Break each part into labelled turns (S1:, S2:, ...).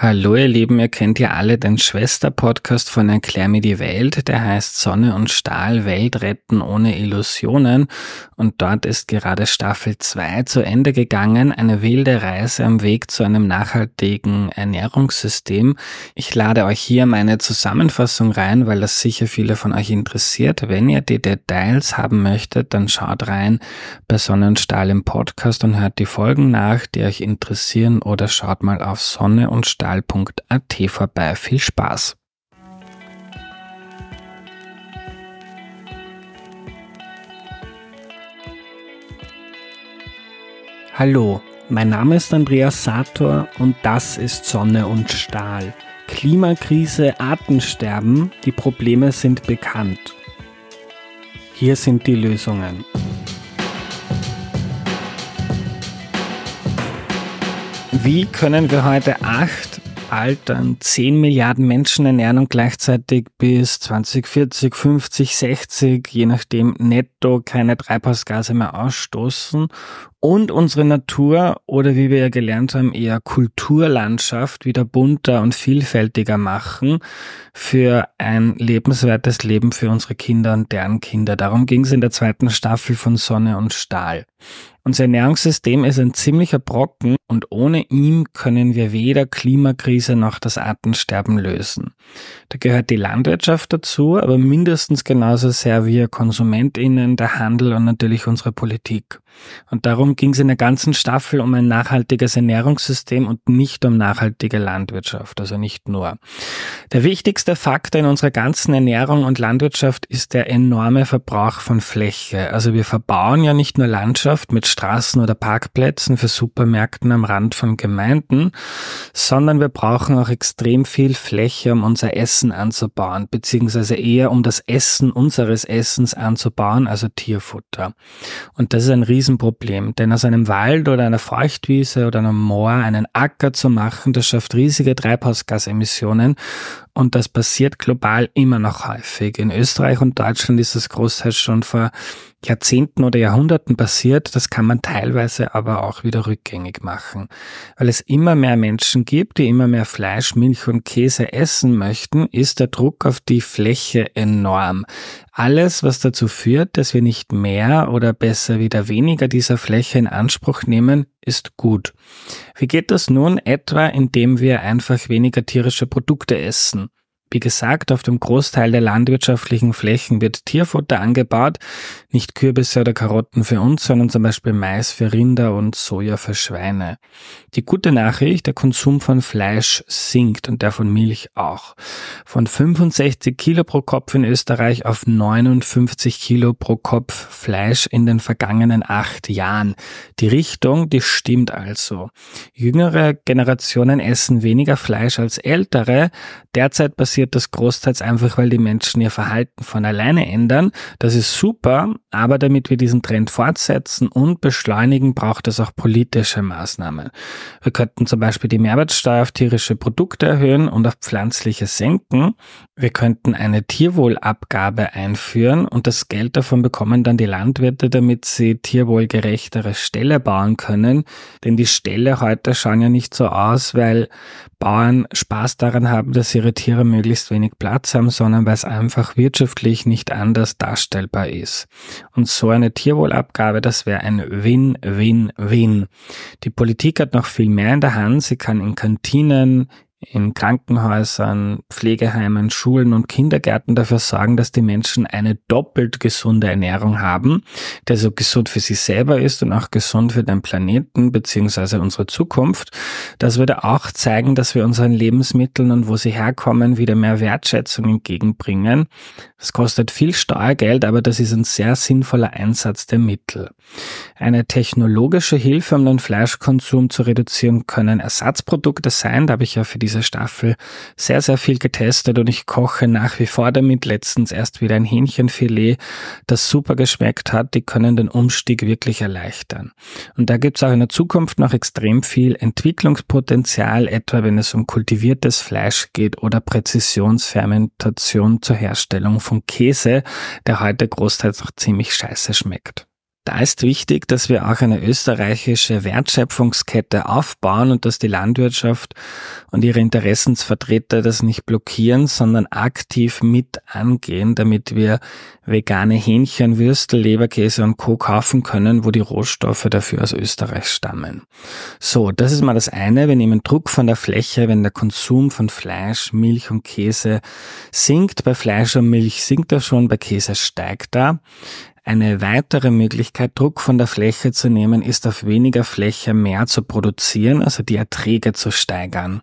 S1: Hallo ihr Lieben, ihr kennt ja alle den Schwester-Podcast von Erklär mir die Welt, der heißt Sonne und Stahl, Welt retten ohne Illusionen und dort ist gerade Staffel 2 zu Ende gegangen, eine wilde Reise am Weg zu einem nachhaltigen Ernährungssystem. Ich lade euch hier meine Zusammenfassung rein, weil das sicher viele von euch interessiert. Wenn ihr die Details haben möchtet, dann schaut rein bei Sonne und Stahl im Podcast und hört die Folgen nach, die euch interessieren oder schaut mal auf Sonne und Stahl digital.at vorbei. Viel Spaß! Hallo, mein Name ist Andreas Sator und das ist Sonne und Stahl. Klimakrise, Artensterben, die Probleme sind bekannt. Hier sind die Lösungen. Wie können wir heute acht altern 10 Milliarden Menschen ernähren und gleichzeitig bis 2040, 50, 60, je nachdem netto keine Treibhausgase mehr ausstoßen und unsere Natur oder wie wir ja gelernt haben, eher Kulturlandschaft wieder bunter und vielfältiger machen für ein lebenswertes Leben für unsere Kinder und deren Kinder. Darum ging es in der zweiten Staffel von Sonne und Stahl. Unser Ernährungssystem ist ein ziemlicher Brocken und ohne ihn können wir weder Klimakrise noch das Artensterben lösen. Da gehört die Landwirtschaft dazu, aber mindestens genauso sehr wir KonsumentInnen, der Handel und natürlich unsere Politik. Und darum ging es in der ganzen Staffel um ein nachhaltiges Ernährungssystem und nicht um nachhaltige Landwirtschaft, also nicht nur. Der wichtigste Faktor in unserer ganzen Ernährung und Landwirtschaft ist der enorme Verbrauch von Fläche. Also wir verbauen ja nicht nur Landschaft mit Straßen oder Parkplätzen für Supermärkten am Rand von Gemeinden, sondern wir brauchen auch extrem viel Fläche, um unser Essen anzubauen, beziehungsweise eher um das Essen unseres Essens anzubauen, also Tierfutter. Und das ist ein riesen Riesenproblem, denn aus einem Wald oder einer Feuchtwiese oder einem Moor einen Acker zu machen, das schafft riesige Treibhausgasemissionen und das passiert global immer noch häufig. In Österreich und Deutschland ist das großteils schon vor Jahrzehnten oder Jahrhunderten passiert. Das kann man teilweise aber auch wieder rückgängig machen. Weil es immer mehr Menschen gibt, die immer mehr Fleisch, Milch und Käse essen möchten, ist der Druck auf die Fläche enorm. Alles, was dazu führt, dass wir nicht mehr oder besser wieder weniger dieser Fläche in Anspruch nehmen, ist gut. Wie geht das nun etwa, indem wir einfach weniger tierische Produkte essen? Wie gesagt, auf dem Großteil der landwirtschaftlichen Flächen wird Tierfutter angebaut, nicht Kürbisse oder Karotten für uns, sondern zum Beispiel Mais für Rinder und Soja für Schweine. Die gute Nachricht, der Konsum von Fleisch sinkt und der von Milch auch. Von 65 Kilo pro Kopf in Österreich auf 59 Kilo pro Kopf Fleisch in den vergangenen acht Jahren. Die Richtung, die stimmt also. Jüngere Generationen essen weniger Fleisch als ältere. Derzeit passiert das großteils einfach, weil die Menschen ihr Verhalten von alleine ändern. Das ist super, aber damit wir diesen Trend fortsetzen und beschleunigen, braucht es auch politische Maßnahmen. Wir könnten zum Beispiel die Mehrwertsteuer auf tierische Produkte erhöhen und auf pflanzliche senken. Wir könnten eine Tierwohlabgabe einführen und das Geld davon bekommen dann die Landwirte, damit sie tierwohlgerechtere Ställe bauen können. Denn die Ställe heute schauen ja nicht so aus, weil Bauern Spaß daran haben, dass ihre Tiere möglichst wenig Platz haben, sondern weil es einfach wirtschaftlich nicht anders darstellbar ist. Und so eine Tierwohlabgabe, das wäre ein Win-Win-Win. Die Politik hat noch viel mehr in der Hand. Sie kann in Kantinen, in Krankenhäusern, Pflegeheimen, Schulen und Kindergärten dafür sorgen, dass die Menschen eine doppelt gesunde Ernährung haben, der so gesund für sie selber ist und auch gesund für den Planeten bzw. unsere Zukunft. Das würde auch zeigen, dass wir unseren Lebensmitteln und wo sie herkommen wieder mehr Wertschätzung entgegenbringen. Das kostet viel Steuergeld, aber das ist ein sehr sinnvoller Einsatz der Mittel. Eine technologische Hilfe, um den Fleischkonsum zu reduzieren, können Ersatzprodukte sein. Da habe ich ja für diese Staffel sehr, sehr viel getestet und ich koche nach wie vor damit. Letztens erst wieder ein Hähnchenfilet, das super geschmeckt hat. Die können den Umstieg wirklich erleichtern. Und da gibt es auch in der Zukunft noch extrem viel Entwicklungspotenzial, etwa wenn es um kultiviertes Fleisch geht oder Präzisionsfermentation zur Herstellung von Käse, der heute großteils noch ziemlich scheiße schmeckt. Da ist wichtig, dass wir auch eine österreichische Wertschöpfungskette aufbauen und dass die Landwirtschaft und ihre Interessensvertreter das nicht blockieren, sondern aktiv mit angehen, damit wir vegane Hähnchen, Würstel, Leberkäse und Co. kaufen können, wo die Rohstoffe dafür aus Österreich stammen. So, das ist mal das eine. Wir nehmen Druck von der Fläche, wenn der Konsum von Fleisch, Milch und Käse sinkt. Bei Fleisch und Milch sinkt er schon, bei Käse steigt er. Eine weitere Möglichkeit, Druck von der Fläche zu nehmen, ist auf weniger Fläche mehr zu produzieren, also die Erträge zu steigern.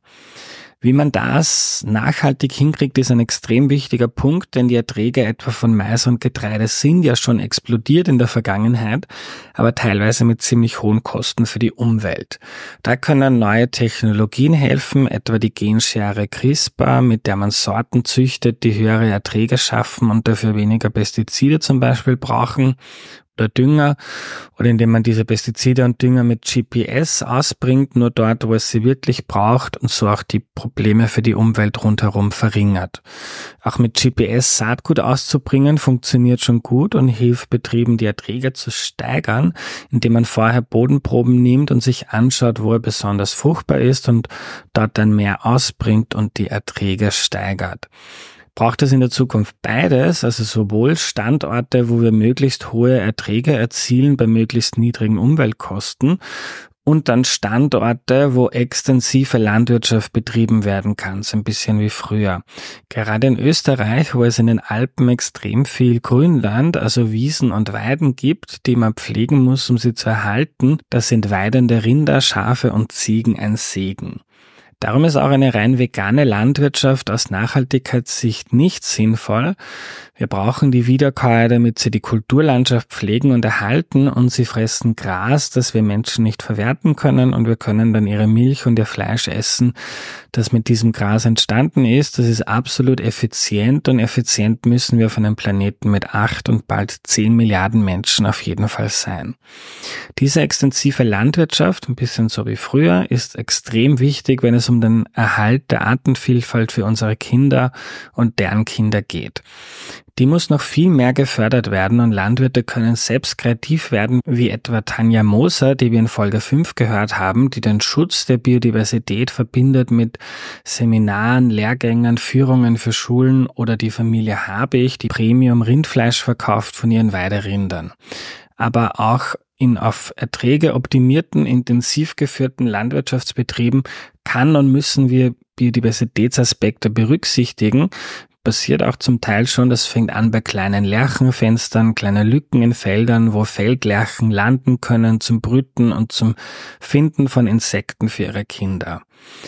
S1: Wie man das nachhaltig hinkriegt, ist ein extrem wichtiger Punkt, denn die Erträge etwa von Mais und Getreide sind ja schon explodiert in der Vergangenheit, aber teilweise mit ziemlich hohen Kosten für die Umwelt. Da können neue Technologien helfen, etwa die Genschere CRISPR, mit der man Sorten züchtet, die höhere Erträge schaffen und dafür weniger Pestizide zum Beispiel brauchen oder Dünger oder indem man diese Pestizide und Dünger mit GPS ausbringt, nur dort, wo es sie wirklich braucht und so auch die Probleme für die Umwelt rundherum verringert. Auch mit GPS Saatgut auszubringen funktioniert schon gut und hilft Betrieben, die Erträge zu steigern, indem man vorher Bodenproben nimmt und sich anschaut, wo er besonders fruchtbar ist und dort dann mehr ausbringt und die Erträge steigert braucht es in der Zukunft beides, also sowohl Standorte, wo wir möglichst hohe Erträge erzielen bei möglichst niedrigen Umweltkosten und dann Standorte, wo extensive Landwirtschaft betrieben werden kann, so ein bisschen wie früher. Gerade in Österreich, wo es in den Alpen extrem viel Grünland, also Wiesen und Weiden gibt, die man pflegen muss, um sie zu erhalten, da sind weidende Rinder, Schafe und Ziegen ein Segen. Darum ist auch eine rein vegane Landwirtschaft aus Nachhaltigkeitssicht nicht sinnvoll. Wir brauchen die Wiederkäuer, damit sie die Kulturlandschaft pflegen und erhalten und sie fressen Gras, das wir Menschen nicht verwerten können und wir können dann ihre Milch und ihr Fleisch essen, das mit diesem Gras entstanden ist. Das ist absolut effizient und effizient müssen wir auf einem Planeten mit acht und bald zehn Milliarden Menschen auf jeden Fall sein. Diese extensive Landwirtschaft, ein bisschen so wie früher, ist extrem wichtig, wenn es um den Erhalt der Artenvielfalt für unsere Kinder und deren Kinder geht. Die muss noch viel mehr gefördert werden und Landwirte können selbst kreativ werden, wie etwa Tanja Moser, die wir in Folge 5 gehört haben, die den Schutz der Biodiversität verbindet mit Seminaren, Lehrgängen, Führungen für Schulen oder die Familie Habich, die Premium Rindfleisch verkauft von ihren Weiderindern. Aber auch in auf Erträge optimierten, intensiv geführten Landwirtschaftsbetrieben kann und müssen wir Biodiversitätsaspekte berücksichtigen, passiert auch zum Teil schon. Das fängt an bei kleinen Lerchenfenstern, kleine Lücken in Feldern, wo Feldlerchen landen können zum Brüten und zum Finden von Insekten für ihre Kinder.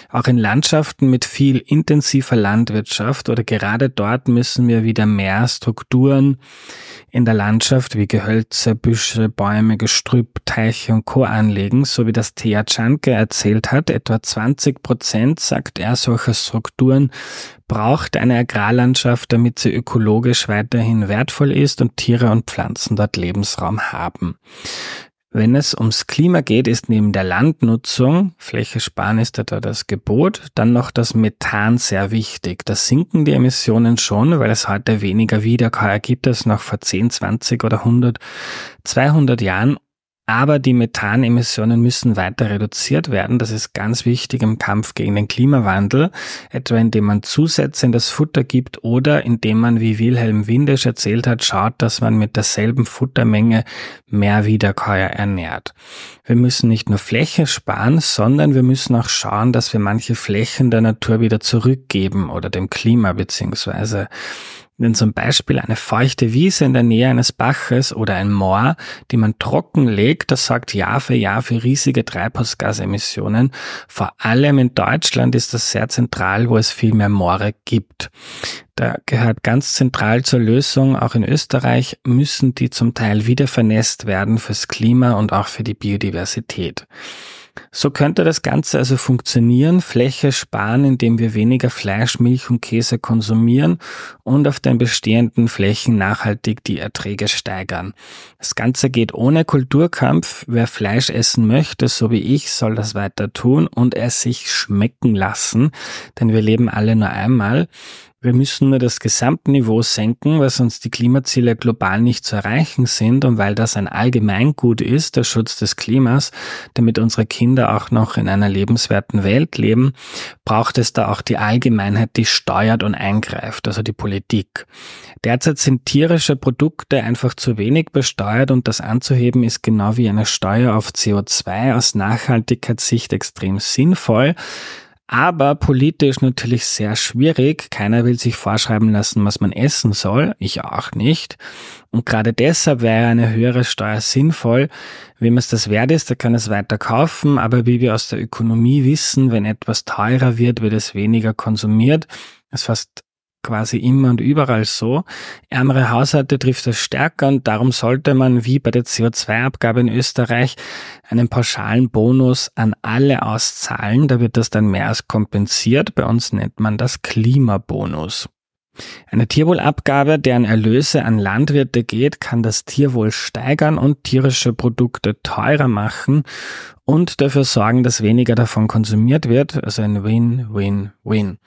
S1: Auch in Landschaften mit viel intensiver Landwirtschaft oder gerade dort müssen wir wieder mehr Strukturen in der Landschaft wie Gehölze, Büsche, Bäume, Gestrüpp, Teiche und Co. anlegen, so wie das Thea Czanke erzählt hat. Etwa 20 Prozent, sagt er, solcher Strukturen braucht eine Agrarlandschaft, damit sie ökologisch weiterhin wertvoll ist und Tiere und Pflanzen dort Lebensraum haben. Wenn es ums Klima geht, ist neben der Landnutzung, Fläche sparen ist etwa das Gebot, dann noch das Methan sehr wichtig. Da sinken die Emissionen schon, weil es heute weniger Wiederkäuer gibt als noch vor 10, 20 oder 100, 200 Jahren aber die Methanemissionen müssen weiter reduziert werden. Das ist ganz wichtig im Kampf gegen den Klimawandel, etwa indem man Zusätze in das Futter gibt oder indem man, wie Wilhelm Windisch erzählt hat, schaut, dass man mit derselben Futtermenge mehr Wiederkäuer ernährt. Wir müssen nicht nur Fläche sparen, sondern wir müssen auch schauen, dass wir manche Flächen der Natur wieder zurückgeben oder dem Klima beziehungsweise wenn zum Beispiel eine feuchte Wiese in der Nähe eines Baches oder ein Moor, die man trocken legt, das sorgt Jahr für Jahr für riesige Treibhausgasemissionen. Vor allem in Deutschland ist das sehr zentral, wo es viel mehr Moore gibt. Da gehört ganz zentral zur Lösung, auch in Österreich müssen die zum Teil wieder vernässt werden fürs Klima und auch für die Biodiversität. So könnte das Ganze also funktionieren, Fläche sparen, indem wir weniger Fleisch, Milch und Käse konsumieren und auf den bestehenden Flächen nachhaltig die Erträge steigern. Das Ganze geht ohne Kulturkampf. Wer Fleisch essen möchte, so wie ich, soll das weiter tun und es sich schmecken lassen, denn wir leben alle nur einmal. Wir müssen nur das Gesamtniveau senken, weil sonst die Klimaziele global nicht zu erreichen sind und weil das ein Allgemeingut ist, der Schutz des Klimas, damit unsere Kinder auch noch in einer lebenswerten Welt leben, braucht es da auch die Allgemeinheit, die steuert und eingreift, also die Politik. Derzeit sind tierische Produkte einfach zu wenig besteuert und das anzuheben ist genau wie eine Steuer auf CO2 aus Nachhaltigkeitssicht extrem sinnvoll aber politisch natürlich sehr schwierig. Keiner will sich vorschreiben lassen, was man essen soll, ich auch nicht. Und gerade deshalb wäre eine höhere Steuer sinnvoll. Wem es das wert ist, der kann es weiter kaufen, aber wie wir aus der Ökonomie wissen, wenn etwas teurer wird, wird es weniger konsumiert. Das ist fast quasi immer und überall so. Ärmere Haushalte trifft das stärker und darum sollte man, wie bei der CO2-Abgabe in Österreich, einen pauschalen Bonus an alle auszahlen. Da wird das dann mehr als kompensiert. Bei uns nennt man das Klimabonus. Eine Tierwohlabgabe, deren Erlöse an Landwirte geht, kann das Tierwohl steigern und tierische Produkte teurer machen und dafür sorgen, dass weniger davon konsumiert wird, also ein Win-Win-Win.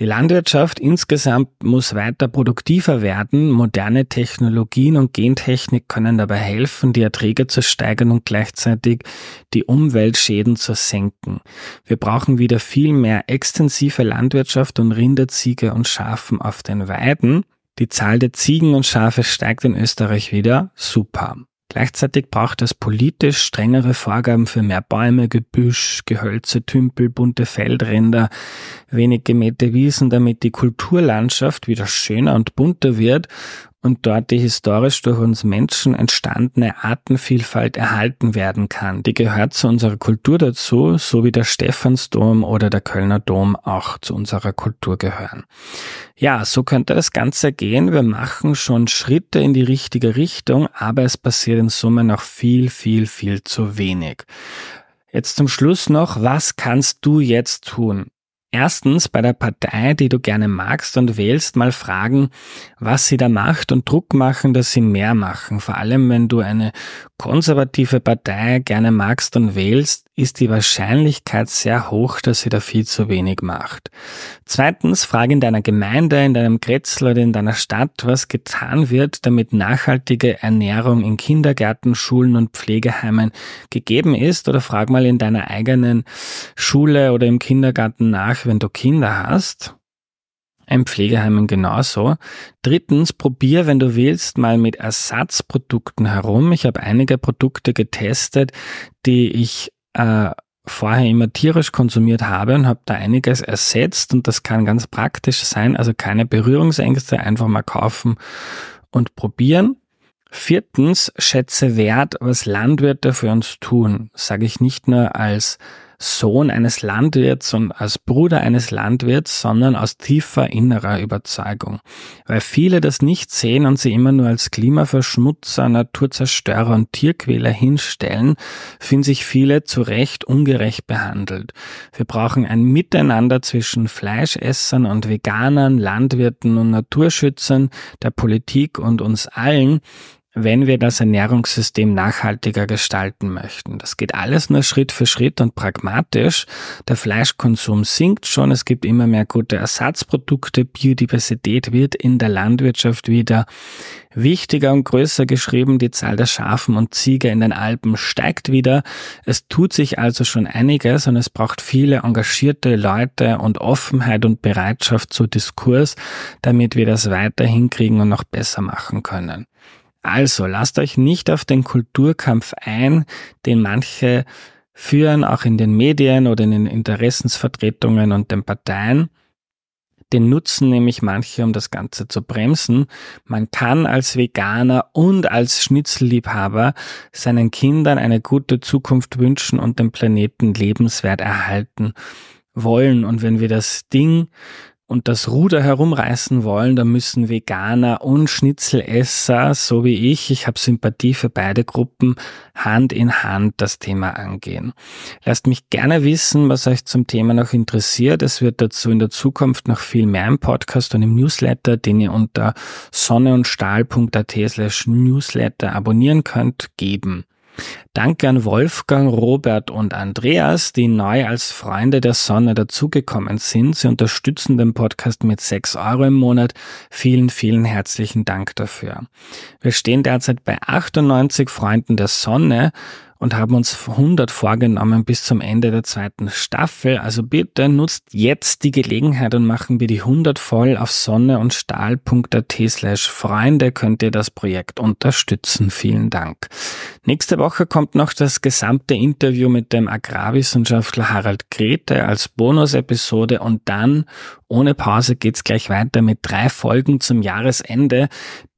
S1: Die Landwirtschaft insgesamt muss weiter produktiver werden, moderne Technologien und Gentechnik können dabei helfen, die Erträge zu steigern und gleichzeitig die Umweltschäden zu senken. Wir brauchen wieder viel mehr extensive Landwirtschaft und Rinder, Ziege und Schafen auf den Weiden. Die Zahl der Ziegen und Schafe steigt in Österreich wieder. Super. Gleichzeitig braucht es politisch strengere Vorgaben für mehr Bäume, Gebüsch, Gehölze, Tümpel, bunte Feldränder, wenig gemähte Wiesen, damit die Kulturlandschaft wieder schöner und bunter wird und dort die historisch durch uns Menschen entstandene Artenvielfalt erhalten werden kann. Die gehört zu unserer Kultur dazu, so wie der Stephansdom oder der Kölner Dom auch zu unserer Kultur gehören. Ja, so könnte das Ganze gehen. Wir machen schon Schritte in die richtige Richtung, aber es passiert in Summe noch viel, viel, viel zu wenig. Jetzt zum Schluss noch, was kannst du jetzt tun? Erstens bei der Partei, die du gerne magst und wählst, mal fragen, was sie da macht und Druck machen, dass sie mehr machen. Vor allem, wenn du eine konservative Partei gerne magst und wählst, ist die Wahrscheinlichkeit sehr hoch, dass sie da viel zu wenig macht. Zweitens, frage in deiner Gemeinde, in deinem Kretzel oder in deiner Stadt, was getan wird, damit nachhaltige Ernährung in Kindergärten, Schulen und Pflegeheimen gegeben ist oder frag mal in deiner eigenen Schule oder im Kindergarten nach, wenn du Kinder hast. Ein Pflegeheimen genauso. Drittens, probier, wenn du willst, mal mit Ersatzprodukten herum. Ich habe einige Produkte getestet, die ich äh, vorher immer tierisch konsumiert habe und habe da einiges ersetzt und das kann ganz praktisch sein. Also keine Berührungsängste, einfach mal kaufen und probieren. Viertens, schätze wert, was Landwirte für uns tun. Sage ich nicht nur als Sohn eines Landwirts und als Bruder eines Landwirts, sondern aus tiefer innerer Überzeugung. Weil viele das nicht sehen und sie immer nur als Klimaverschmutzer, Naturzerstörer und Tierquäler hinstellen, fühlen sich viele zu Recht ungerecht behandelt. Wir brauchen ein Miteinander zwischen Fleischessern und Veganern, Landwirten und Naturschützern, der Politik und uns allen, wenn wir das Ernährungssystem nachhaltiger gestalten möchten. Das geht alles nur Schritt für Schritt und pragmatisch. Der Fleischkonsum sinkt schon, es gibt immer mehr gute Ersatzprodukte, Biodiversität wird in der Landwirtschaft wieder wichtiger und größer geschrieben, die Zahl der Schafen und Ziege in den Alpen steigt wieder. Es tut sich also schon einiges und es braucht viele engagierte Leute und Offenheit und Bereitschaft zu Diskurs, damit wir das weiter hinkriegen und noch besser machen können. Also lasst euch nicht auf den Kulturkampf ein, den manche führen, auch in den Medien oder in den Interessensvertretungen und den Parteien. Den nutzen nämlich manche, um das Ganze zu bremsen. Man kann als Veganer und als Schnitzelliebhaber seinen Kindern eine gute Zukunft wünschen und den Planeten lebenswert erhalten wollen. Und wenn wir das Ding und das Ruder herumreißen wollen, dann müssen Veganer und Schnitzelesser, so wie ich, ich habe Sympathie für beide Gruppen, Hand in Hand das Thema angehen. Lasst mich gerne wissen, was euch zum Thema noch interessiert. Es wird dazu in der Zukunft noch viel mehr im Podcast und im Newsletter, den ihr unter sonneundstahl.at slash newsletter abonnieren könnt, geben. Danke an Wolfgang, Robert und Andreas, die neu als Freunde der Sonne dazugekommen sind. Sie unterstützen den Podcast mit 6 Euro im Monat. Vielen, vielen herzlichen Dank dafür. Wir stehen derzeit bei 98 Freunden der Sonne und haben uns 100 vorgenommen bis zum Ende der zweiten Staffel. Also bitte nutzt jetzt die Gelegenheit und machen wir die 100 voll auf sonne und stahl.at slash Freunde könnt ihr das Projekt unterstützen. Vielen Dank. Nächste Woche kommt noch das gesamte Interview mit dem Agrarwissenschaftler Harald Grete als Bonusepisode und dann ohne Pause geht's gleich weiter mit drei Folgen zum Jahresende,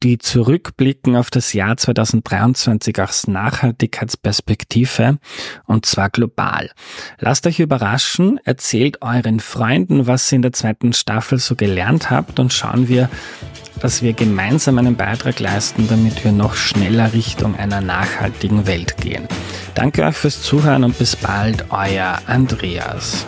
S1: die zurückblicken auf das Jahr 2023 aus Nachhaltigkeitsperspektive und zwar global. Lasst euch überraschen, erzählt euren Freunden, was ihr in der zweiten Staffel so gelernt habt und schauen wir, dass wir gemeinsam einen Beitrag leisten, damit wir noch schneller Richtung einer nachhaltigen Welt gehen. Danke euch fürs Zuhören und bis bald, euer Andreas.